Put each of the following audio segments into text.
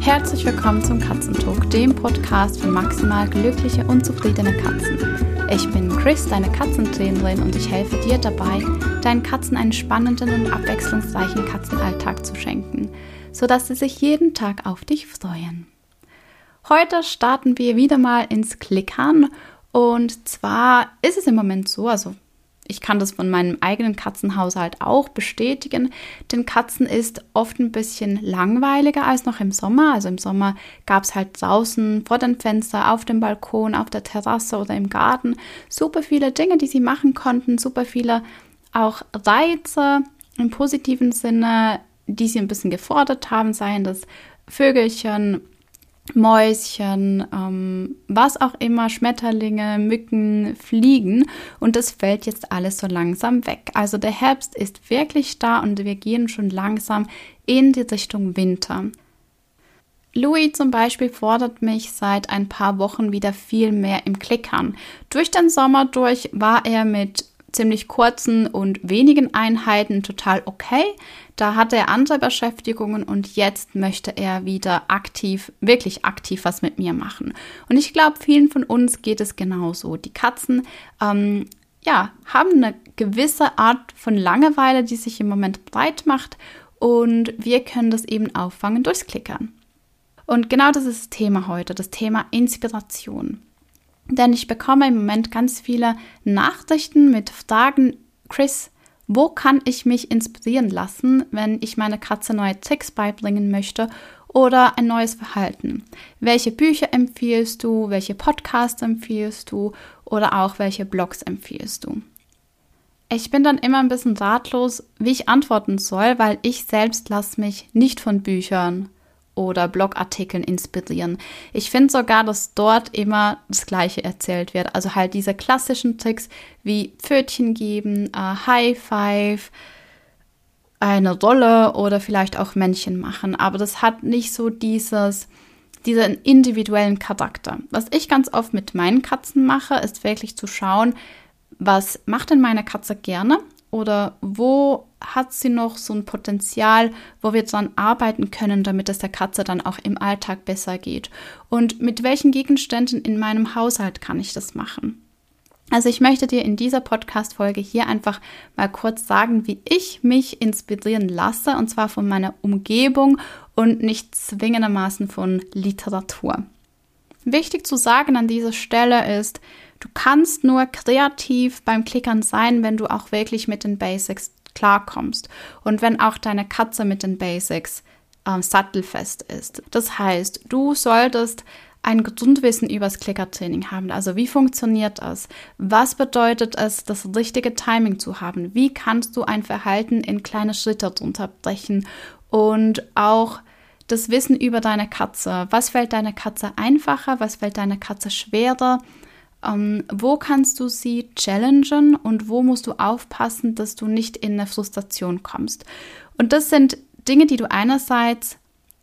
Herzlich willkommen zum Katzentalk, dem Podcast für maximal glückliche und zufriedene Katzen. Ich bin Chris, deine Katzentrainerin und ich helfe dir dabei, deinen Katzen einen spannenden und abwechslungsreichen Katzenalltag zu schenken, sodass sie sich jeden Tag auf dich freuen. Heute starten wir wieder mal ins Klickern und zwar ist es im Moment so, also ich kann das von meinem eigenen Katzenhaushalt auch bestätigen. Den Katzen ist oft ein bisschen langweiliger als noch im Sommer. Also im Sommer gab es halt draußen vor dem Fenster, auf dem Balkon, auf der Terrasse oder im Garten super viele Dinge, die sie machen konnten, super viele auch Reize im positiven Sinne, die sie ein bisschen gefordert haben, seien das Vögelchen, Mäuschen, ähm, was auch immer, Schmetterlinge, Mücken, Fliegen und das fällt jetzt alles so langsam weg. Also der Herbst ist wirklich da und wir gehen schon langsam in die Richtung Winter. Louis zum Beispiel fordert mich seit ein paar Wochen wieder viel mehr im Klickern. Durch den Sommer durch war er mit ziemlich kurzen und wenigen Einheiten total okay. Da hatte er andere Beschäftigungen und jetzt möchte er wieder aktiv, wirklich aktiv was mit mir machen. Und ich glaube, vielen von uns geht es genauso. Die Katzen, ähm, ja, haben eine gewisse Art von Langeweile, die sich im Moment breit macht und wir können das eben auffangen durchs Klickern. Und genau das ist das Thema heute, das Thema Inspiration. Denn ich bekomme im Moment ganz viele Nachrichten mit Fragen, Chris, wo kann ich mich inspirieren lassen, wenn ich meiner Katze neue Tricks beibringen möchte oder ein neues Verhalten? Welche Bücher empfiehlst du? Welche Podcasts empfiehlst du? Oder auch welche Blogs empfiehlst du? Ich bin dann immer ein bisschen ratlos, wie ich antworten soll, weil ich selbst lasse mich nicht von Büchern oder Blogartikeln inspirieren. Ich finde sogar, dass dort immer das Gleiche erzählt wird. Also halt diese klassischen Tricks wie Pfötchen geben, äh, High Five, eine Rolle oder vielleicht auch Männchen machen. Aber das hat nicht so dieses, diesen individuellen Charakter. Was ich ganz oft mit meinen Katzen mache, ist wirklich zu schauen, was macht denn meine Katze gerne oder wo hat sie noch so ein Potenzial, wo wir dran arbeiten können, damit es der Katze dann auch im Alltag besser geht? Und mit welchen Gegenständen in meinem Haushalt kann ich das machen? Also ich möchte dir in dieser Podcast-Folge hier einfach mal kurz sagen, wie ich mich inspirieren lasse, und zwar von meiner Umgebung und nicht zwingendermaßen von Literatur. Wichtig zu sagen an dieser Stelle ist, du kannst nur kreativ beim Klickern sein, wenn du auch wirklich mit den Basics klarkommst und wenn auch deine Katze mit den Basics äh, sattelfest ist. Das heißt, du solltest ein Grundwissen über das Klickertraining haben. Also wie funktioniert das? Was bedeutet es, das richtige Timing zu haben? Wie kannst du ein Verhalten in kleine Schritte unterbrechen? Und auch das Wissen über deine Katze. Was fällt deiner Katze einfacher? Was fällt deiner Katze schwerer? Ähm, wo kannst du sie challengen und wo musst du aufpassen, dass du nicht in eine Frustration kommst? Und das sind Dinge, die du einerseits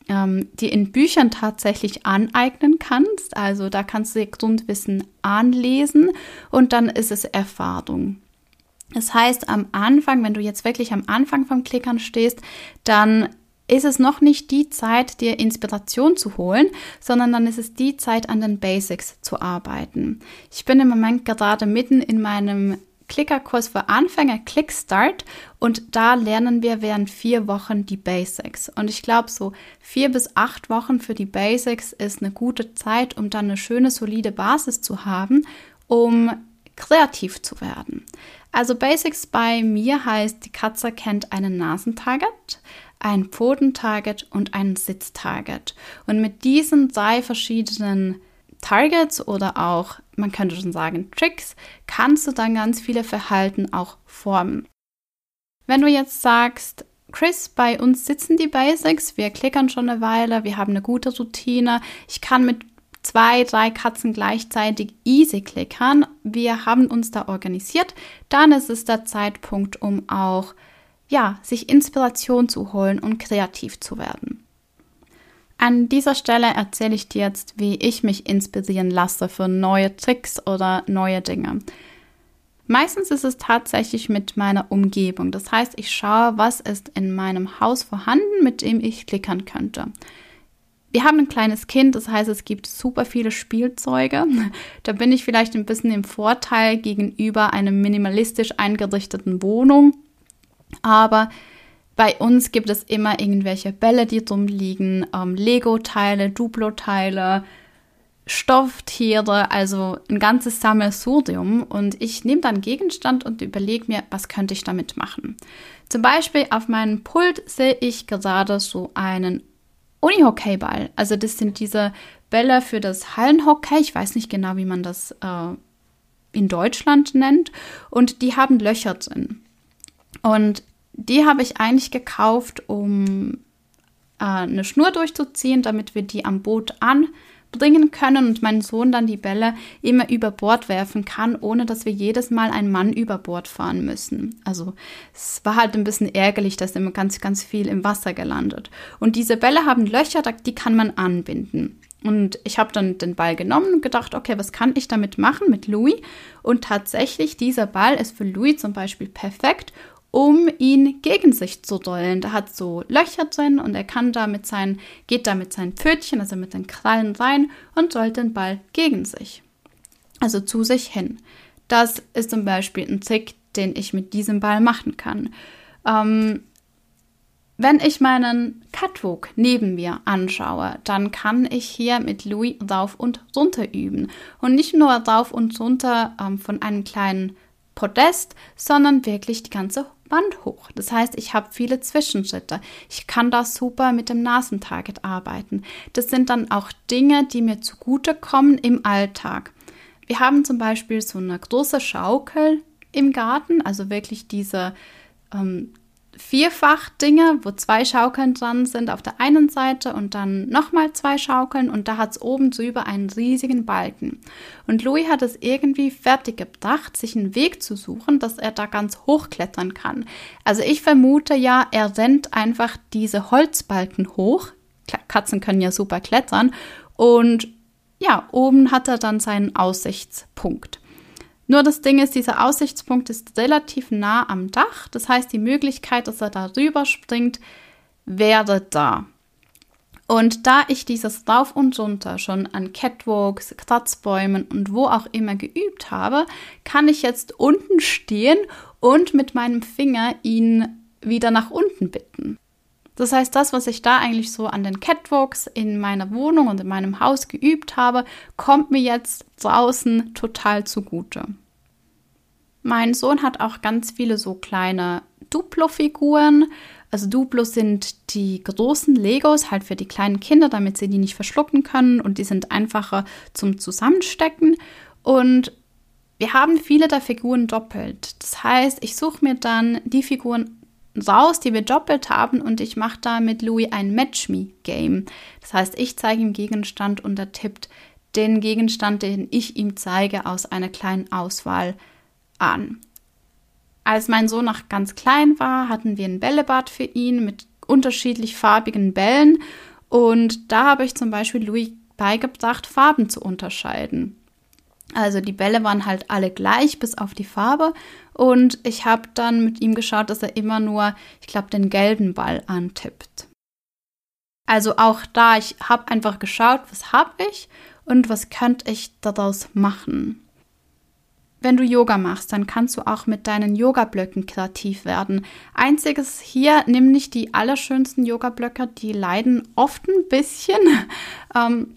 ähm, dir in Büchern tatsächlich aneignen kannst. Also da kannst du dir Grundwissen anlesen und dann ist es Erfahrung. Das heißt, am Anfang, wenn du jetzt wirklich am Anfang vom Klickern stehst, dann ist es noch nicht die Zeit, dir Inspiration zu holen, sondern dann ist es die Zeit, an den Basics zu arbeiten. Ich bin im Moment gerade mitten in meinem Klickerkurs für Anfänger, Clickstart, und da lernen wir während vier Wochen die Basics. Und ich glaube, so vier bis acht Wochen für die Basics ist eine gute Zeit, um dann eine schöne, solide Basis zu haben, um kreativ zu werden. Also Basics bei mir heißt, die Katze kennt einen Nasentarget, ein Pfotentarget und ein Sitztarget. Und mit diesen drei verschiedenen Targets oder auch, man könnte schon sagen, Tricks, kannst du dann ganz viele Verhalten auch formen. Wenn du jetzt sagst, Chris, bei uns sitzen die Basics, wir klickern schon eine Weile, wir haben eine gute Routine, ich kann mit zwei, drei Katzen gleichzeitig easy klickern, wir haben uns da organisiert, dann ist es der Zeitpunkt, um auch ja, sich Inspiration zu holen und kreativ zu werden. An dieser Stelle erzähle ich dir jetzt, wie ich mich inspirieren lasse für neue Tricks oder neue Dinge. Meistens ist es tatsächlich mit meiner Umgebung. Das heißt, ich schaue, was ist in meinem Haus vorhanden, mit dem ich klickern könnte. Wir haben ein kleines Kind, das heißt, es gibt super viele Spielzeuge. Da bin ich vielleicht ein bisschen im Vorteil gegenüber einer minimalistisch eingerichteten Wohnung. Aber bei uns gibt es immer irgendwelche Bälle, die rumliegen, ähm, Lego-Teile, Duplo-Teile, Stofftiere, also ein ganzes Sammelsurium. Und ich nehme dann Gegenstand und überlege mir, was könnte ich damit machen. Zum Beispiel auf meinem Pult sehe ich gerade so einen Unihockeyball. Also das sind diese Bälle für das Hallenhockey. Ich weiß nicht genau, wie man das äh, in Deutschland nennt. Und die haben Löcher drin. Und die habe ich eigentlich gekauft, um äh, eine Schnur durchzuziehen, damit wir die am Boot anbringen können und mein Sohn dann die Bälle immer über Bord werfen kann, ohne dass wir jedes Mal einen Mann über Bord fahren müssen. Also es war halt ein bisschen ärgerlich, dass immer ganz, ganz viel im Wasser gelandet. Und diese Bälle haben Löcher, die kann man anbinden. Und ich habe dann den Ball genommen und gedacht, okay, was kann ich damit machen mit Louis? Und tatsächlich, dieser Ball ist für Louis zum Beispiel perfekt, um ihn gegen sich zu rollen. Da hat so Löcher drin und er kann da mit seinen, geht da mit seinen Pfötchen, also mit den Krallen rein und rollt den Ball gegen sich. Also zu sich hin. Das ist zum Beispiel ein Trick, den ich mit diesem Ball machen kann. Ähm, wenn ich meinen Catwalk neben mir anschaue, dann kann ich hier mit Louis rauf und runter üben. Und nicht nur rauf und runter ähm, von einem kleinen Podest, sondern wirklich die ganze Wand hoch. Das heißt, ich habe viele Zwischenschritte. Ich kann da super mit dem Nasentarget arbeiten. Das sind dann auch Dinge, die mir zugutekommen im Alltag. Wir haben zum Beispiel so eine große Schaukel im Garten, also wirklich diese ähm, Vierfach-Dinge, wo zwei Schaukeln dran sind auf der einen Seite und dann nochmal zwei Schaukeln und da hat es oben drüber einen riesigen Balken. Und Louis hat es irgendwie fertig gebracht, sich einen Weg zu suchen, dass er da ganz hochklettern kann. Also ich vermute ja, er rennt einfach diese Holzbalken hoch. Katzen können ja super klettern und ja, oben hat er dann seinen Aussichtspunkt. Nur das Ding ist, dieser Aussichtspunkt ist relativ nah am Dach. Das heißt, die Möglichkeit, dass er da rüber springt, wäre da. Und da ich dieses Rauf und Runter schon an Catwalks, Kratzbäumen und wo auch immer geübt habe, kann ich jetzt unten stehen und mit meinem Finger ihn wieder nach unten bitten. Das heißt, das, was ich da eigentlich so an den Catwalks in meiner Wohnung und in meinem Haus geübt habe, kommt mir jetzt draußen total zugute. Mein Sohn hat auch ganz viele so kleine Duplo-Figuren. Also Duplo sind die großen Legos halt für die kleinen Kinder, damit sie die nicht verschlucken können und die sind einfacher zum Zusammenstecken. Und wir haben viele der Figuren doppelt. Das heißt, ich suche mir dann die Figuren raus, die wir doppelt haben und ich mache da mit Louis ein Match-Me-Game. Das heißt, ich zeige ihm Gegenstand und er tippt den Gegenstand, den ich ihm zeige, aus einer kleinen Auswahl an. Als mein Sohn noch ganz klein war, hatten wir ein Bällebad für ihn mit unterschiedlich farbigen Bällen und da habe ich zum Beispiel Louis beigebracht, Farben zu unterscheiden. Also die Bälle waren halt alle gleich bis auf die Farbe und ich habe dann mit ihm geschaut, dass er immer nur, ich glaube, den gelben Ball antippt. Also auch da, ich habe einfach geschaut, was habe ich und was könnte ich daraus machen. Wenn du Yoga machst, dann kannst du auch mit deinen Yoga-Blöcken kreativ werden. Einziges hier, nimm nicht die allerschönsten Yoga-Blöcke, die leiden oft ein bisschen, ähm,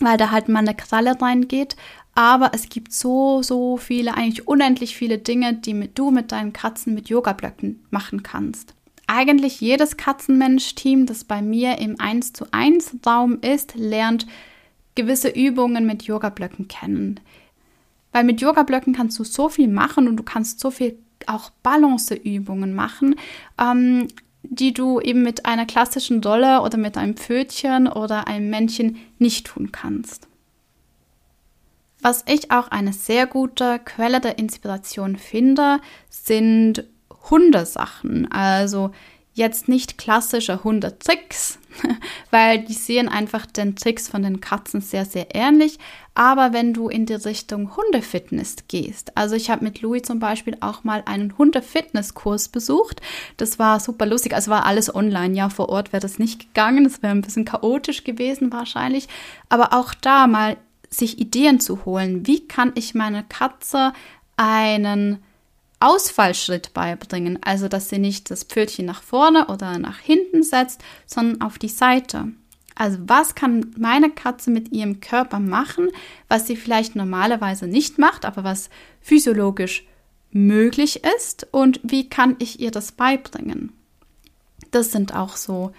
weil da halt mal eine Kralle reingeht. Aber es gibt so, so viele, eigentlich unendlich viele Dinge, die mit, du mit deinen Katzen mit Yoga-Blöcken machen kannst. Eigentlich jedes Katzenmensch-Team, das bei mir im 1 zu 1 Raum ist, lernt gewisse Übungen mit Yoga-Blöcken kennen. Weil mit Yoga-Blöcken kannst du so viel machen und du kannst so viel auch Balanceübungen machen, ähm, die du eben mit einer klassischen Dolle oder mit einem Pfötchen oder einem Männchen nicht tun kannst. Was ich auch eine sehr gute Quelle der Inspiration finde, sind Hundesachen. Also jetzt nicht klassische Hundetricks, weil die sehen einfach den Tricks von den Katzen sehr, sehr ähnlich. Aber wenn du in die Richtung Hundefitness gehst, also ich habe mit Louis zum Beispiel auch mal einen Hundefitnesskurs besucht. Das war super lustig. Also war alles online. Ja, vor Ort wäre das nicht gegangen. Das wäre ein bisschen chaotisch gewesen wahrscheinlich. Aber auch da mal sich Ideen zu holen. Wie kann ich meiner Katze einen Ausfallschritt beibringen, also dass sie nicht das Pfötchen nach vorne oder nach hinten setzt, sondern auf die Seite. Also was kann meine Katze mit ihrem Körper machen, was sie vielleicht normalerweise nicht macht, aber was physiologisch möglich ist und wie kann ich ihr das beibringen? Das sind auch so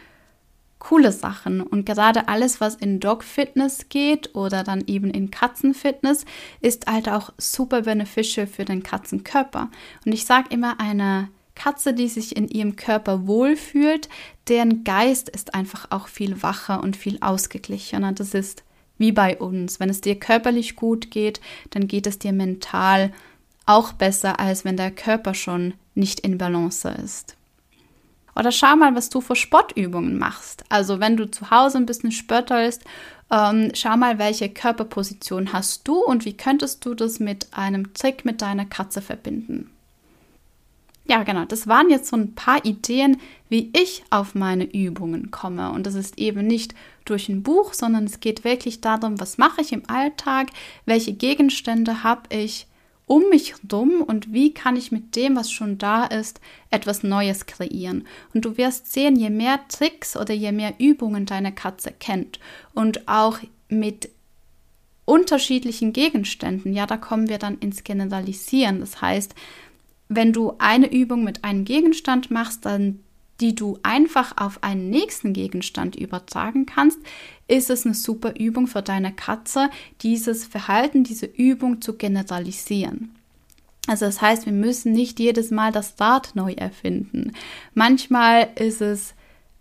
coole Sachen. Und gerade alles, was in Dog-Fitness geht oder dann eben in Katzenfitness, ist halt auch super beneficial für den Katzenkörper. Und ich sage immer, eine Katze, die sich in ihrem Körper wohlfühlt, deren Geist ist einfach auch viel wacher und viel ausgeglichener. Das ist wie bei uns. Wenn es dir körperlich gut geht, dann geht es dir mental auch besser, als wenn der Körper schon nicht in Balance ist. Oder schau mal, was du für Sportübungen machst. Also wenn du zu Hause ein bisschen spöttelst, ähm, schau mal, welche Körperposition hast du und wie könntest du das mit einem Trick mit deiner Katze verbinden. Ja, genau, das waren jetzt so ein paar Ideen, wie ich auf meine Übungen komme. Und das ist eben nicht durch ein Buch, sondern es geht wirklich darum, was mache ich im Alltag, welche Gegenstände habe ich, um mich herum und wie kann ich mit dem, was schon da ist, etwas Neues kreieren. Und du wirst sehen, je mehr Tricks oder je mehr Übungen deine Katze kennt und auch mit unterschiedlichen Gegenständen, ja, da kommen wir dann ins Generalisieren. Das heißt, wenn du eine Übung mit einem Gegenstand machst, dann die du einfach auf einen nächsten Gegenstand übertragen kannst, ist es eine super Übung für deine Katze, dieses Verhalten, diese Übung zu generalisieren. Also das heißt, wir müssen nicht jedes Mal das Rad neu erfinden. Manchmal ist es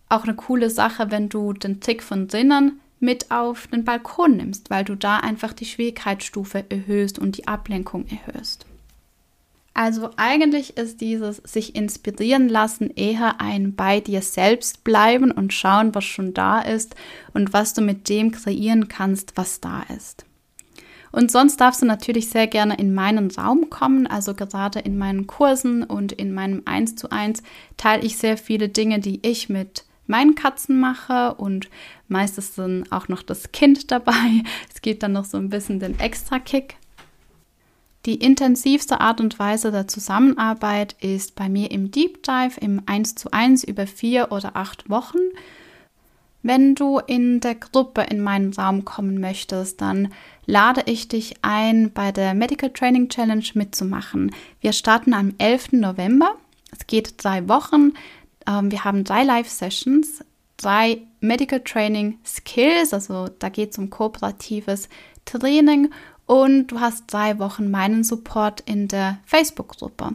auch eine coole Sache, wenn du den Tick von drinnen mit auf den Balkon nimmst, weil du da einfach die Schwierigkeitsstufe erhöhst und die Ablenkung erhöhst. Also eigentlich ist dieses sich inspirieren lassen eher ein bei dir selbst bleiben und schauen, was schon da ist und was du mit dem kreieren kannst, was da ist. Und sonst darfst du natürlich sehr gerne in meinen Raum kommen. Also gerade in meinen Kursen und in meinem 1 zu 1 teile ich sehr viele Dinge, die ich mit meinen Katzen mache und meistens dann auch noch das Kind dabei. Es geht dann noch so ein bisschen den Extra-Kick. Die intensivste Art und Weise der Zusammenarbeit ist bei mir im Deep Dive im 1 zu 1 über vier oder acht Wochen. Wenn du in der Gruppe in meinen Raum kommen möchtest, dann lade ich dich ein, bei der Medical Training Challenge mitzumachen. Wir starten am 11. November. Es geht drei Wochen. Ähm, wir haben drei Live-Sessions, drei Medical Training Skills, also da geht es um kooperatives Training und du hast drei Wochen meinen Support in der Facebook-Gruppe.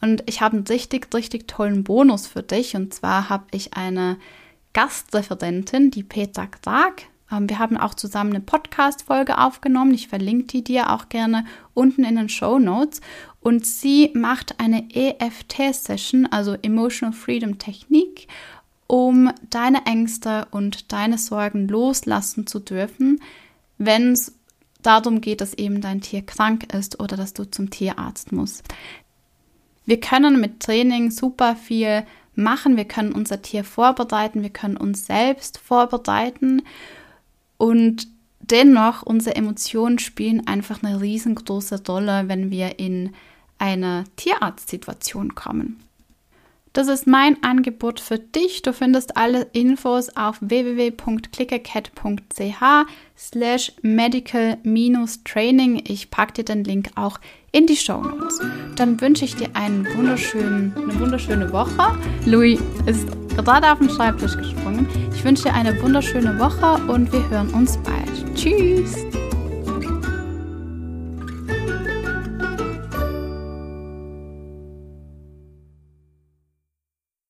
Und ich habe einen richtig, richtig tollen Bonus für dich. Und zwar habe ich eine Gastreferentin, die Petra Krag. Ähm, wir haben auch zusammen eine Podcast-Folge aufgenommen. Ich verlinke die dir auch gerne unten in den Show Notes. Und sie macht eine EFT-Session, also Emotional Freedom Technik, um deine Ängste und deine Sorgen loslassen zu dürfen, wenn es darum geht, dass eben dein Tier krank ist oder dass du zum Tierarzt musst. Wir können mit Training super viel machen. Wir können unser Tier vorbereiten, wir können uns selbst vorbereiten und dennoch unsere Emotionen spielen einfach eine riesengroße Rolle, wenn wir in eine Tierarztsituation kommen. Das ist mein Angebot für dich. Du findest alle Infos auf www.clickercat.ch slash medical-training. Ich packe dir den Link auch in die Show Notes. Dann wünsche ich dir einen wunderschönen, eine wunderschöne Woche. Louis ist gerade auf den Schreibtisch gesprungen. Ich wünsche dir eine wunderschöne Woche und wir hören uns bald. Tschüss!